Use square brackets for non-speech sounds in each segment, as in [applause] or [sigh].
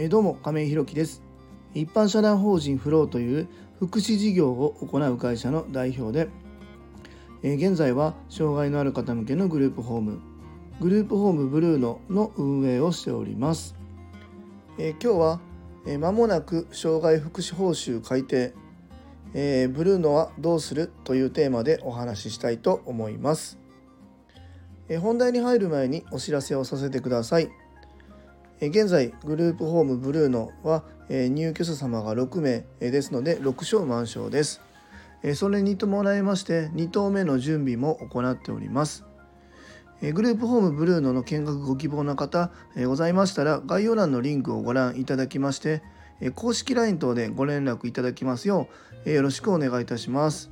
えどうも亀井弘樹です一般社団法人フローという福祉事業を行う会社の代表で、え現在は障害のある方向けのグループホームグループホームブルーノの運営をしております、え今日はまもなく障害福祉報酬改定、えー、ブルーノはどうするというテーマでお話ししたいと思います。え、本題に入る前にお知らせをさせてください。現在グループホームブルーノは、入居者様が6名ですので6床満床です。それに伴いまして2棟目の準備も行っております。グループホームブルーノの見学ご希望の方ございましたら概要欄のリンクをご覧いただきまして公式 LINE 等でご連絡いただきますようよろしくお願いいたします。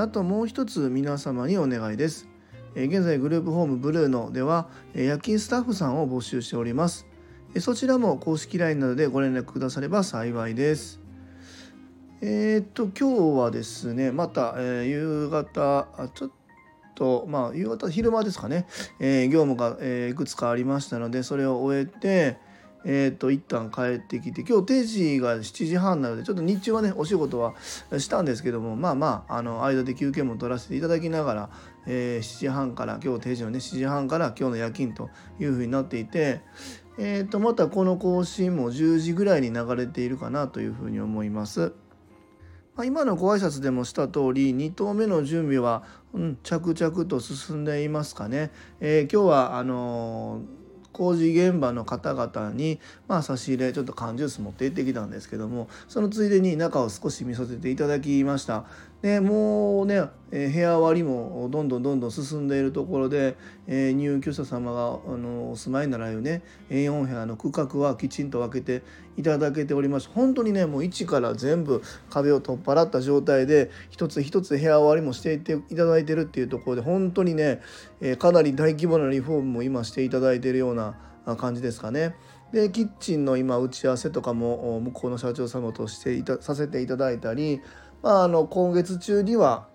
あともう一つ皆様にお願いです。現在グループホームブルーノでは夜勤スタッフさんを募集しております。そちらも公式 LINE などでご連絡くだされば幸いです。えー、っと今日はですねまた、えー、夕方ちょっと、まあ、夕方昼間ですかね、えー、業務が、えー、いくつかありましたのでそれを終えて、えーと、一旦帰ってきて今日定時が7時半なのでちょっと日中はねお仕事はしたんですけどもまあまああの間で休憩も取らせていただきながら、えー、7時半から今日定時のね7時半から今日の夜勤というふうになっていて、えー、とまたこの更新も10時ぐらいに流れているかなというふうに思います。まあ、今のご挨拶でもした通り2投目の準備は、うん、着々と進んでいますかね。えー、今日はあのー工事現場の方々に、まあ、差し入れちょっと缶ジュース持って行ってきたんですけどもそのついでに中を少し見させていただきましたでもうね、え部屋割りもどんどんどんどん進んでいるところで、え、入居者様があのお住まいならよね A4 部屋の区画はきちんと分けていただけております本当にねもう一から全部壁を取っ払った状態で一つ一つ部屋割りもしていっていただいてるっていうところで本当にね、え、かなり大規模なリフォームも今していただいているような感じですかね。でキッチンの今打ち合わせとかも向こうの社長様としていたさせていただいたりまあ、あの今月中には、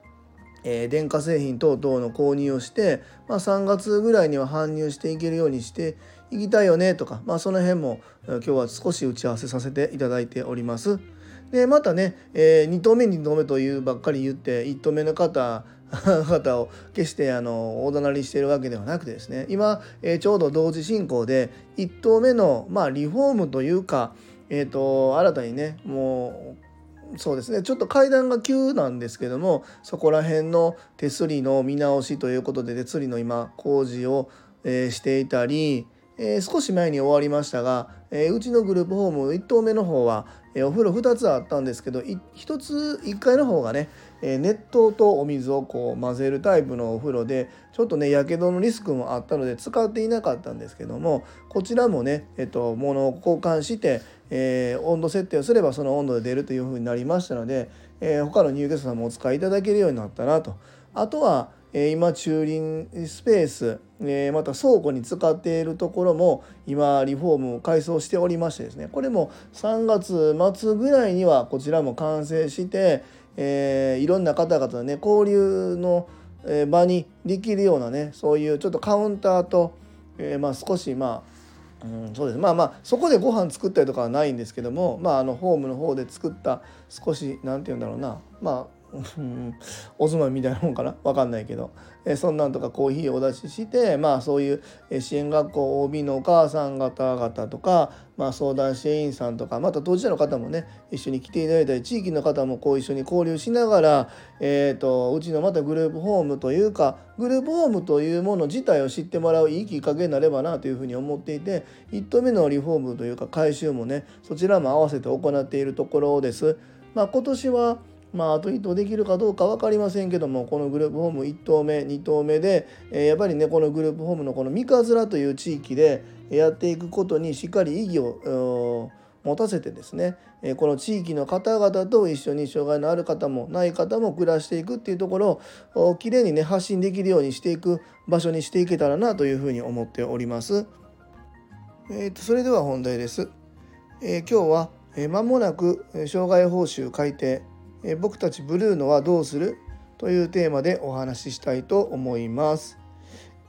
えー、電化製品等々の購入をして、まあ、3月ぐらいには搬入していけるようにしていきたいよねとか、まあ、その辺も今日は少し打ち合わせさせていただいております。でまたね、えー、2投目2投目というばっかり言って1投目の方 [laughs] 方を決してあの大なりしているわけではなくてですね今、えー、ちょうど同時進行で1投目の、まあ、リフォームというか、えーと新たにねもうそうですね。ちょっと階段が急なんですけどもそこら辺の手すりの見直しということで手すりの今工事を、えー、していたり、えー、少し前に終わりましたが、えー、うちのグループホーム1棟目の方は、えお風呂2つあったんですけど1つ1階の方がねえ熱湯とお水をこう混ぜるタイプのお風呂でちょっとねやけどのリスクもあったので使っていなかったんですけどもこちらもね、えっと、物を交換して、えー、温度設定をすればその温度で出るというふうになりましたので、えー、他の入居者さんもお使いいただけるようになったなと。あとはえ今駐輪スペース、えまた倉庫に使っているところも今リフォームを改装しておりましてですねこれも3月末ぐらいにはこちらも完成して、えー、いろんな方々のね交流の場にできるようなねそういうちょっとカウンターと、えー、まあ少しまあ、うん、そうです。まあまあそこでご飯作ったりとかはないんですけどもまああのホームの方で作った少し何て言うんだろうな。まあおつまみみたいなもんかな？分かんないけど、えそんなんとかコーヒーをお出ししてまあそういう支援学校 OB のお母さん方々とか、まあ、相談支援員さんとかまた当事者の方もね一緒に来ていただいたり地域の方もこう一緒に交流しながら、えーと、うちのまたグループホームというかグループホームというもの自体を知ってもらういいきっかけになればなというふうに思っていて1棟目のリフォームというか改修もねそちらも合わせて行っているところです。まあ、今年はまあ、あと1頭できるかどうか分かりませんけどもこのグループホーム1頭目2頭目で、えー、やっぱりねこのグループホームのこの三日面という地域でやっていくことにしっかり意義を持たせてですねえこの地域の方々と一緒に障害のある方もない方も暮らしていくっていうところをきれいにね発信できるようにしていく場所にしていけたらなというふうに思っております。えー、とそれでは本題です。えー、今日は間もなく障害報酬改定え僕たちブルーノはどうする？というテーマでお話ししたいと思います。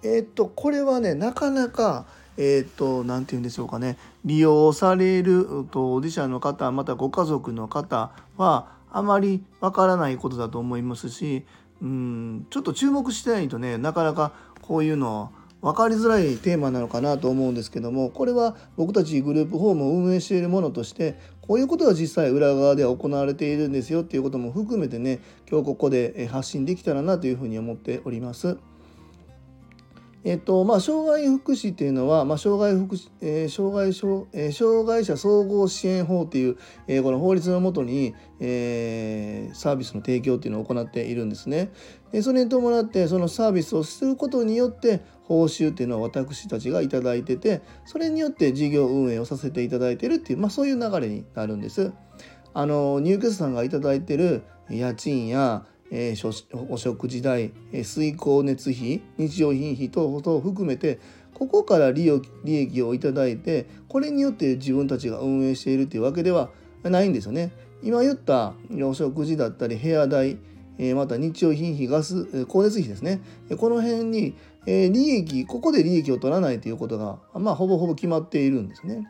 えっとこれはねなかなか、えー、っと何て言うんでしょうかね利用される当事者の方またご家族の方はあまりわからないことだと思いますしうんちょっと注目してないとねなかなかこういうの分かりづらいテーマなのかなと思うんですけどもこれは僕たちグループホームを運営しているものとしてこういうことが実際裏側では行われているんですよっていうことも含めてね今日ここで発信できたらなというふうに思っております。えっとまあ、障害福祉っていうのは、まあ、障害福祉、えー、障害障,、えー、障害者総合支援法っていう、えー、この法律のもとに、えー、サービスの提供っていうのを行っているんですね。でそれに伴ってそのサービスをすることによって報酬っていうのは私たちが頂いててそれによって事業運営をさせていただいてるっていう、まあ、そういう流れになるんです。あの入居者さんが頂いてる家賃やえー、お食事代、え、水光熱費日用品費等々を含めてここから利利益をいただいてこれによって自分たちが運営しているというわけではないんですよね。今言ったお食事だったり部屋代、え、また日用品費ガス光熱費ですねこの辺に、え、利益ここで利益を取らないということが、まあ、ほぼほぼ決まっているんですね。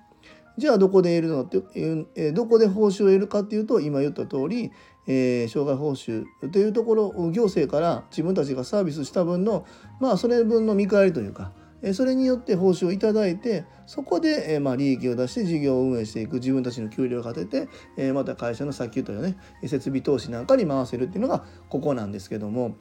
じゃあどこで得るのって、え、どこで報酬を得るかっていうと今言った通り、えー、障害報酬というところを行政から自分たちがサービスした分のまあそれ分の見返りというかそれによって報酬をいただいてそこで、え、まあ利益を出して事業を運営していく自分たちの給料を立てて、え、また会社の早急というね設備投資なんかに回せるっていうのがここなんですけども。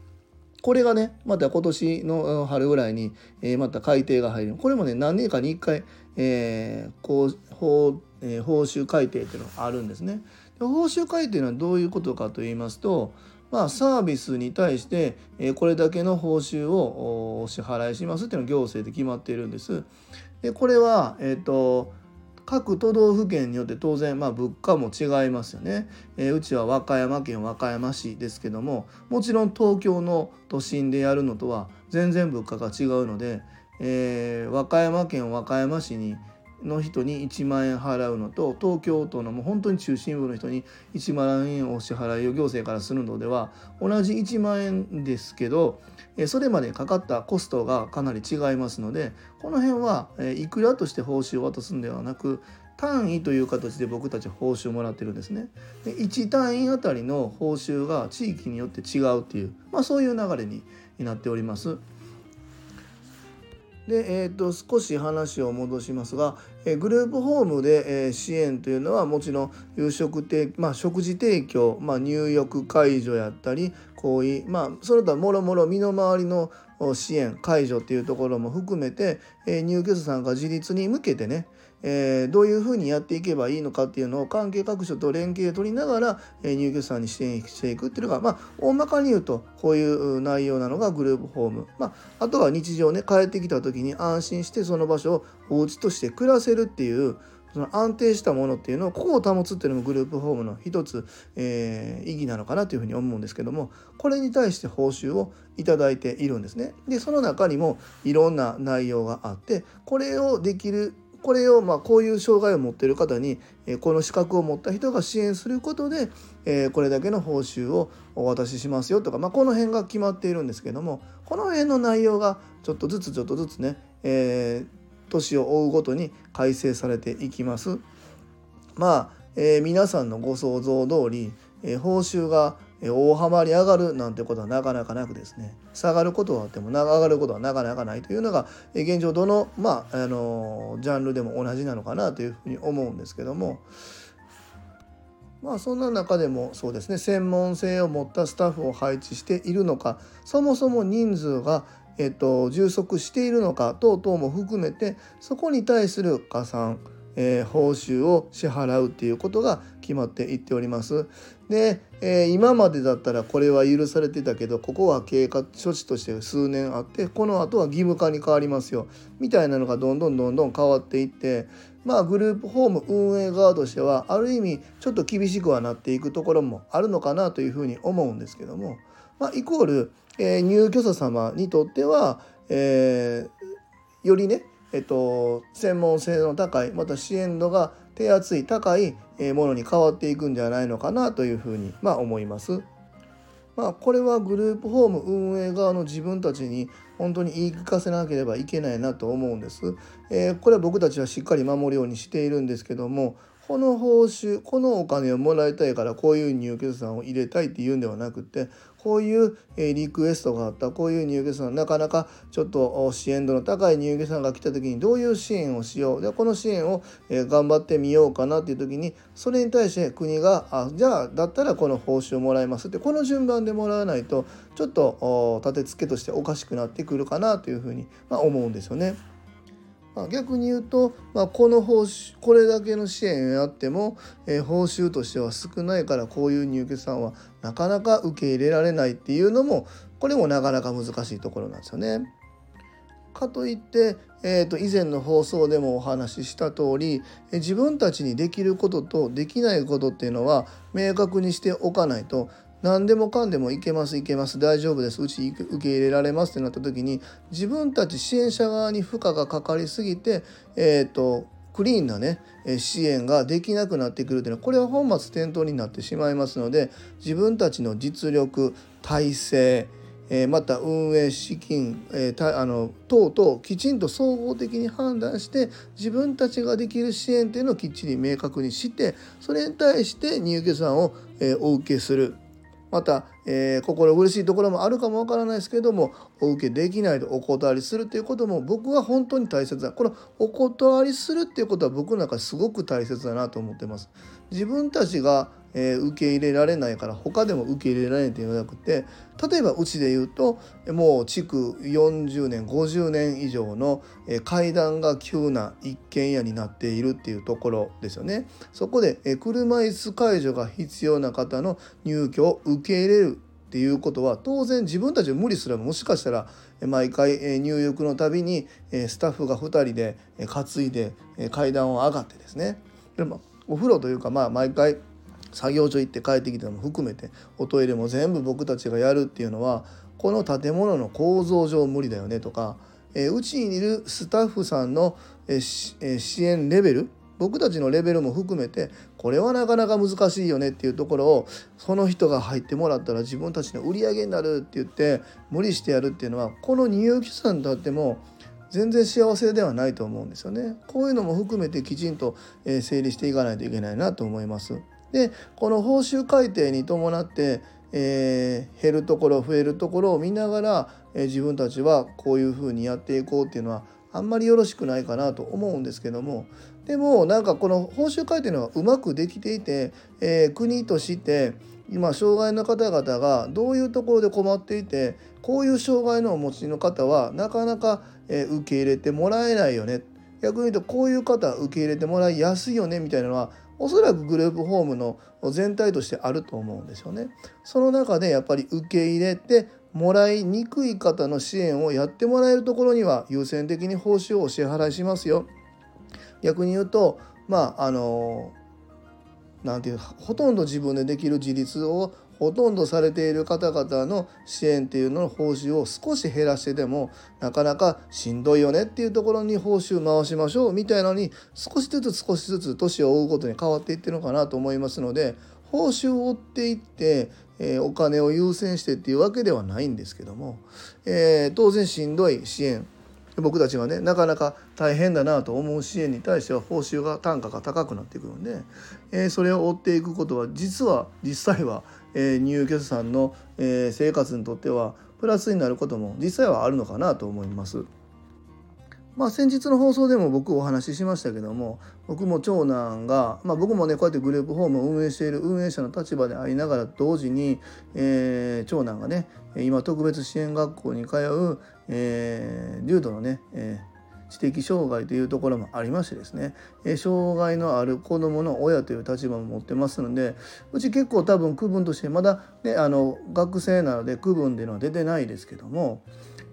これがねまた今年の春ぐらいに、えー、また改定が入るこれもね何年かに1回、えー、こう報,、えー、報酬改定っていうのがあるんですね。報酬改定はどういうことかと言いますと、まあ、サービスに対して、えこれだけの報酬をお支払いしますっていうのが行政で決まっているんです。でこれは、えーと、各都道府県によって当然、まあ、物価も違いますよね、えー、うちは和歌山県和歌山市ですけどももちろん東京の都心でやるのとは全然物価が違うので、えー、和歌山県和歌山市にの人に1万円払うのと東京都のもう本当に中心部の人に1万円お支払いを行政からするのでは同じ1万円ですけどそれまでかかったコストがかなり違いますのでこの辺はいくらとして報酬を渡すんではなく単位という形で僕たち報酬をもらってるんですね。で1単位あたりの報酬が地域によって違うっていう、まあ、そういう流れになっております。で、えーと、少し話を戻しますが、え、グループホームで、え、支援というのはもちろん夕食提、まあ、食事提供、まあ、入浴介助やったり行為、まあ、その他もろもろ身の回りの支援介助っていうところも含めて、え、入居者さんが自立に向けてねえー、どういうふうにやっていけばいいのかっていうのを関係各所と連携を取りながら、えー、入居者さんに支援していくっていうのが、まあ、大まかに言うとこういう内容なのがグループホーム、まあ、あとは日常ね帰ってきた時に安心してその場所をお家として暮らせるっていうその安定したものっていうのをここを保つっていうのもグループホームの一つ、えー、意義なのかなというふうに思うんですけどもこれに対して報酬をいただいているんですね。でその中にもいろんな内容があってこれをできるこれをまあこういう障害を持っている方にこの資格を持った人が支援することでこれだけの報酬をお渡ししますよとか、まあ、この辺が決まっているんですけどもこの辺の内容がちょっとずつちょっとずつね、えー、年を追うごとに改正されていきます。まあ、えー、皆さんのご想像通り、えー、報酬が大幅に上がるなんてことはなかなかなくですね。下がることはあっても上がることはなかなかないというのが現状どの,、まあ、あのジャンルでも同じなのかなというふうに思うんですけども。まあそんな中でもそうですね。専門性を持ったスタッフを配置しているのかそもそも人数がえっと充足しているのか等々も含めてそこに対する加算えー、報酬を支払うっていうことが決まっていっております。で、えー、今までだったらこれは許されてたけどここは経過処置として数年あってこの後は義務化に変わりますよみたいなのがどんどんどんどん変わっていってまあグループホーム運営側としてはある意味ちょっと厳しくはなっていくところもあるのかなというふうに思うんですけども、まあ、イコール、えー、入居者様にとっては、えー、よりねえっと、専門性の高いまた支援度が手厚い高いものに変わっていくんじゃないのかなというふうに、まあ、思います。まあ、これはグループホーム運営側の自分たちに本当に言い聞かせなければいけないなと思うんです。えー、これは僕たちはしっかり守るようにしているんですけどもこの報酬このお金をもらいたいからこういう入居者さんを入れたいっていうんではなくてこういうリクエストがあったこういう入居者さんなかなかちょっと支援度の高い入居者さんが来た時にどういう支援をしようでこの支援を頑張ってみようかなっていう時にそれに対して国があじゃあだったらこの報酬をもらいますってこの順番でもらわないとちょっと立て付けとしておかしくなってくるかなというふうに、ま思うんですよね。まあ、逆に言うと、まあ、この報酬これだけの支援をやっても、えー、報酬としては少ないからこういう入居さんはなかなか受け入れられないっていうのもこれもなかなか難しいところなんですよね。かといって、えー、と以前の放送でもお話しした通り自分たちにできることとできないことっていうのは明確にしておかないと何でもかんでもいけますいけます大丈夫ですうち受け入れられますってなった時に自分たち支援者側に負荷がかかりすぎてえっ、ー、とクリーンなね支援ができなくなってくるというのはこれは本末転倒になってしまいますので自分たちの実力体制えまた運営資金、えー、あの等々きちんと総合的に判断して自分たちができる支援というのをきっちり明確にしてそれに対して入居者さんを、えお受けする。また、えー、心苦しいところもあるかもわからないですけどもお受けできないとお断りするということも僕は本当に大切だこのお断りするっていうことは僕の中ですごく大切だなと思ってます。自分たちがえー、受け入れられないから他でも受け入れられないというのではなくて例えばうちで言うともう築40年50年以上の、えー、階段が急な一軒家になっているっていうところですよね。そこで、えー、車椅子介助が必要な方の入居を受け入れるっていうことは当然自分たちは無理すればもしかしたら毎回入浴のたびにスタッフが2人で担いで階段を上がってですねでもお風呂というかまあ毎回作業所行って帰ってきたのも含めておトイレも全部僕たちがやるっていうのはこの建物の構造上無理だよねとかうちにいるスタッフさんのえ支援レベル僕たちのレベルも含めてこれはなかなか難しいよねっていうところをその人が入ってもらったら自分たちの売り上げになるって言って無理してやるっていうのはこの入居者さんにとっても全然幸せではないと思うんですよね。こういうのも含めてきちんと整理していかないといけないなと思います。でこの報酬改定に伴って、えー、減るところ増えるところを見ながら、えー、自分たちはこういうふうにやっていこうっていうのはあんまりよろしくないかなと思うんですけどもでもなんかこの報酬改定のはうまくできていて、えー、国として今障害の方々がどういうところで困っていてこういう障害のお持ちの方はなかなか、え受け入れてもらえないよね逆に言うとこういう方受け入れてもらいやすいよねみたいなのはおそらくグループホームの全体としてあると思うんですよね。その中でやっぱり受け入れてもらいにくい方の支援をやってもらえるところには優先的に報酬をお支払いしますよ。逆に言うとまああのなんていうほとんど自分でできる自立をほとんどされている方々の支援っていうのの報酬を少し減らしてでもなかなかしんどいよねっていうところに報酬回しましょうみたいなのに少しずつ少しずつ年を追うごとに変わっていってるのかなと思いますので報酬を追っていって、えー、お金を優先してっていうわけではないんですけども、えー、当然しんどい支援。僕たちがねなかなか大変だなと思う支援に対しては報酬が単価が高くなっていくので、えー、それを追っていくことは実は実際は、えー、入居者さんの、えー、生活にとってはプラスになることも実際はあるのかなと思います。まあ、先日の放送でも僕お話ししましたけども僕も長男が、まあ、僕もねこうやってグループホームを運営している運営者の立場でありながら同時に、えー、長男がね今特別支援学校に通う、えー、重度のね、えー、知的障害というところもありましてですね、え、障害のある子どもの親という立場も持ってますのでうち結構多分区分としてまだ、ね、あの学生なので区分っていうのは出てないですけども。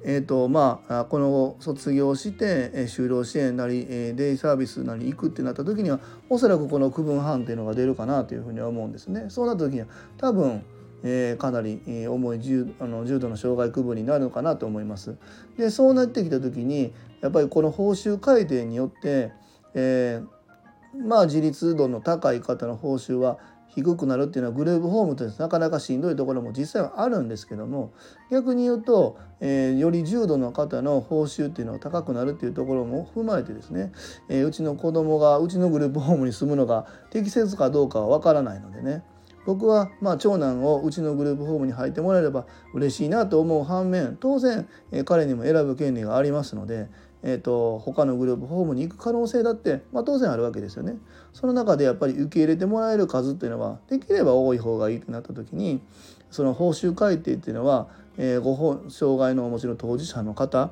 えーとまあ、この後卒業して就労支援なりデイサービスなり行くってなった時にはおそらくこの区分班っていうのが出るかなというふうには思うんですね。そうなった時には多分えー、かなりえ重い重あの重度の障害区分になるのかなと思います。でそうなってきた時にやっぱりこの報酬改定によって、えー、まあ自立度の高い方の報酬は低くなるっていうのはグループホームとしてなかなかしんどいところも実際はあるんですけども逆に言うと、えー、より重度の方の報酬っていうのが高くなるっていうところも踏まえてですね、えー、うちの子供がうちのグループホームに住むのが適切かどうかは分からないのでね僕はまあ長男をうちのグループホームに入ってもらえれば嬉しいなと思う反面当然、えー、彼にも選ぶ権利がありますので、えーと、他のグループホームに行く可能性だって、まあ、当然あるわけですよね。その中でやっぱり受け入れてもらえる数っていうのはできれば多い方がいいとなった時にその報酬改定っていうのは、えー、ご本障害のもちろん当事者の方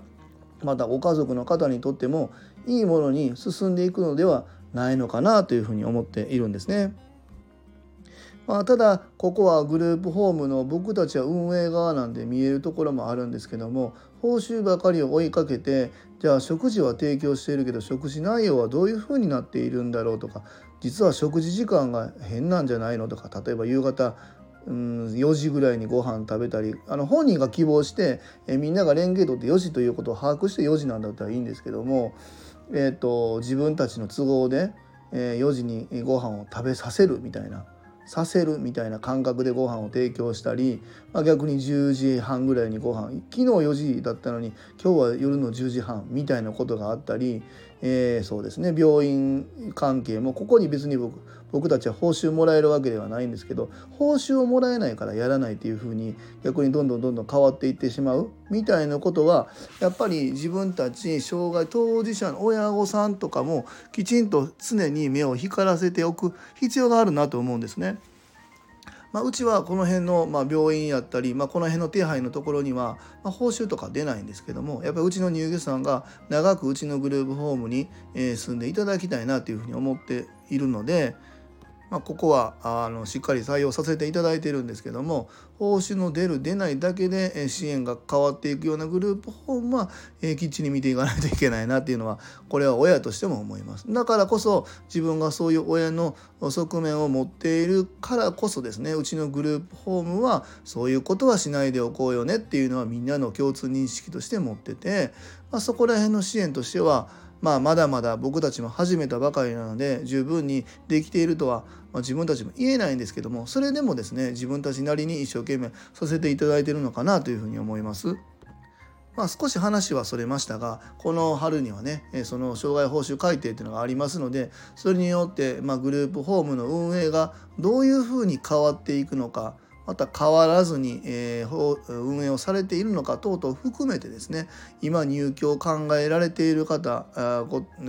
またご家族の方にとってもいいものに進んでいくのではないのかなというふうに思っているんですね。まあ、ただここはグループホームの僕たちは運営側なんで見えるところもあるんですけども報酬ばかりを追いかけてじゃあ食事は提供しているけど食事内容はどういうふうになっているんだろうとか実は食事時間が変なんじゃないのとか例えば夕方うん4時ぐらいにご飯食べたりあの本人が希望してえみんなが連携取って4時ということを把握して4時なんだったらいいんですけども、えーと、自分たちの都合で、え4時にご飯を食べさせるみたいな。させるみたいな感覚でご飯を提供したり、まあ、逆に10時半ぐらいにご飯昨日4時だったのに今日は夜の10時半みたいなことがあったり、えー、そうですね病院関係もここに別に僕僕たちは報酬もらえるわけではないんですけど報酬をもらえないからやらないっていうふうに逆にどんどんどんどん変わっていってしまうみたいなことはやっぱり自分たち障害当事者の親御さんとかもきちんと常に目を光らせておく必要があるなと思うんですね。まあ、うちはこの辺の、まあ、病院やったり、まあ、この辺の手配のところには、まあ、報酬とか出ないんですけどもやっぱりうちの入居者さんが長くうちのグループホームに、え住んでいただきたいなというふうに思っているので、まあ、ここはあのしっかり採用させていただいてるんですけども報酬の出る出ないだけで支援が変わっていくようなグループホームは、えー、きっちり見ていかないといけないなっていうのはこれは親としても思います。だからこそ自分がそういう親の側面を持っているからこそですねうちのグループホームはそういうことはしないでおこうよねっていうのはみんなの共通認識として持ってて、まあ、そこら辺の支援としてはまあ、まだまだ僕たちも始めたばかりなので十分にできているとは、まあ、自分たちも言えないんですけどもそれでもですね自分たちなりに一生懸命させていただいているのかなというふうに思います。まあ、少し話はそれましたがこの春にはねその障害報酬改定というのがありますのでそれによって、ま、グループホームの運営がどういうふうに変わっていくのかまた変わらずに、えー、運営をされているのか等々含めてですね今入居を考えられている方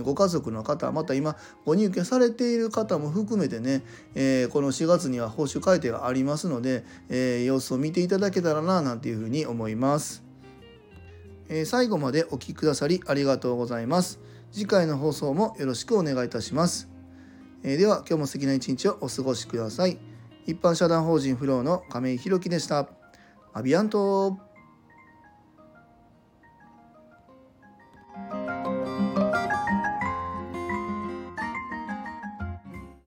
ご家族の方また今ご入居されている方も含めてね、えー、この4月には報酬改定がありますので、えー、様子を見ていただけたらななんていうふうに思います、え最後までお聴きくださりありがとうございます。次回の放送もよろしくお願いいたします、えでは今日も素敵な一日をお過ごしください。一般社団法人フローの亀井宏樹でした。アビアント